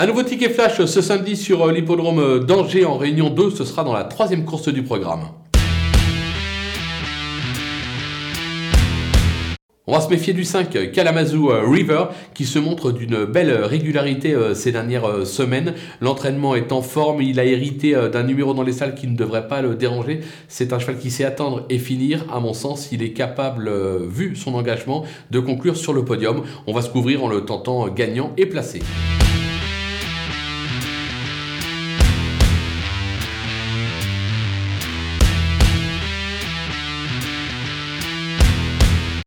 Un nouveau ticket flash ce samedi sur euh, l'hippodrome euh, d'Angers en Réunion 2, ce sera dans la troisième course du programme. On va se méfier du 5 euh, Kalamazoo River qui se montre d'une belle régularité ces dernières semaines. L'entraînement est en forme, il a hérité d'un numéro dans les salles qui ne devrait pas le déranger. C'est un cheval qui sait attendre et finir. À mon sens, il est capable, vu son engagement, de conclure sur le podium. On va se couvrir en le tentant gagnant et placé.